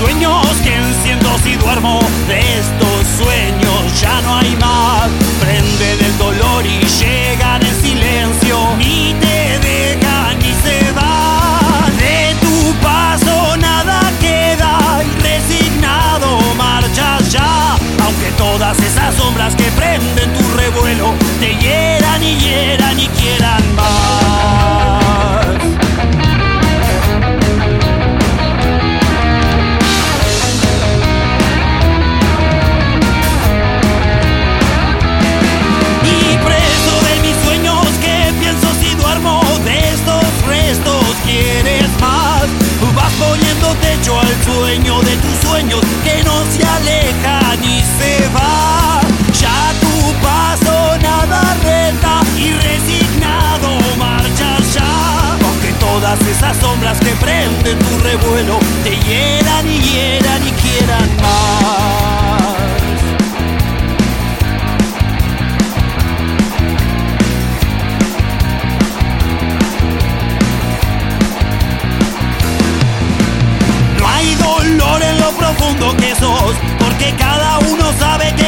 sueños que enciendo si duermo. De estos sueños ya no hay más. te hieran y hieran y quieran más. No hay dolor en lo profundo que sos, porque cada uno sabe que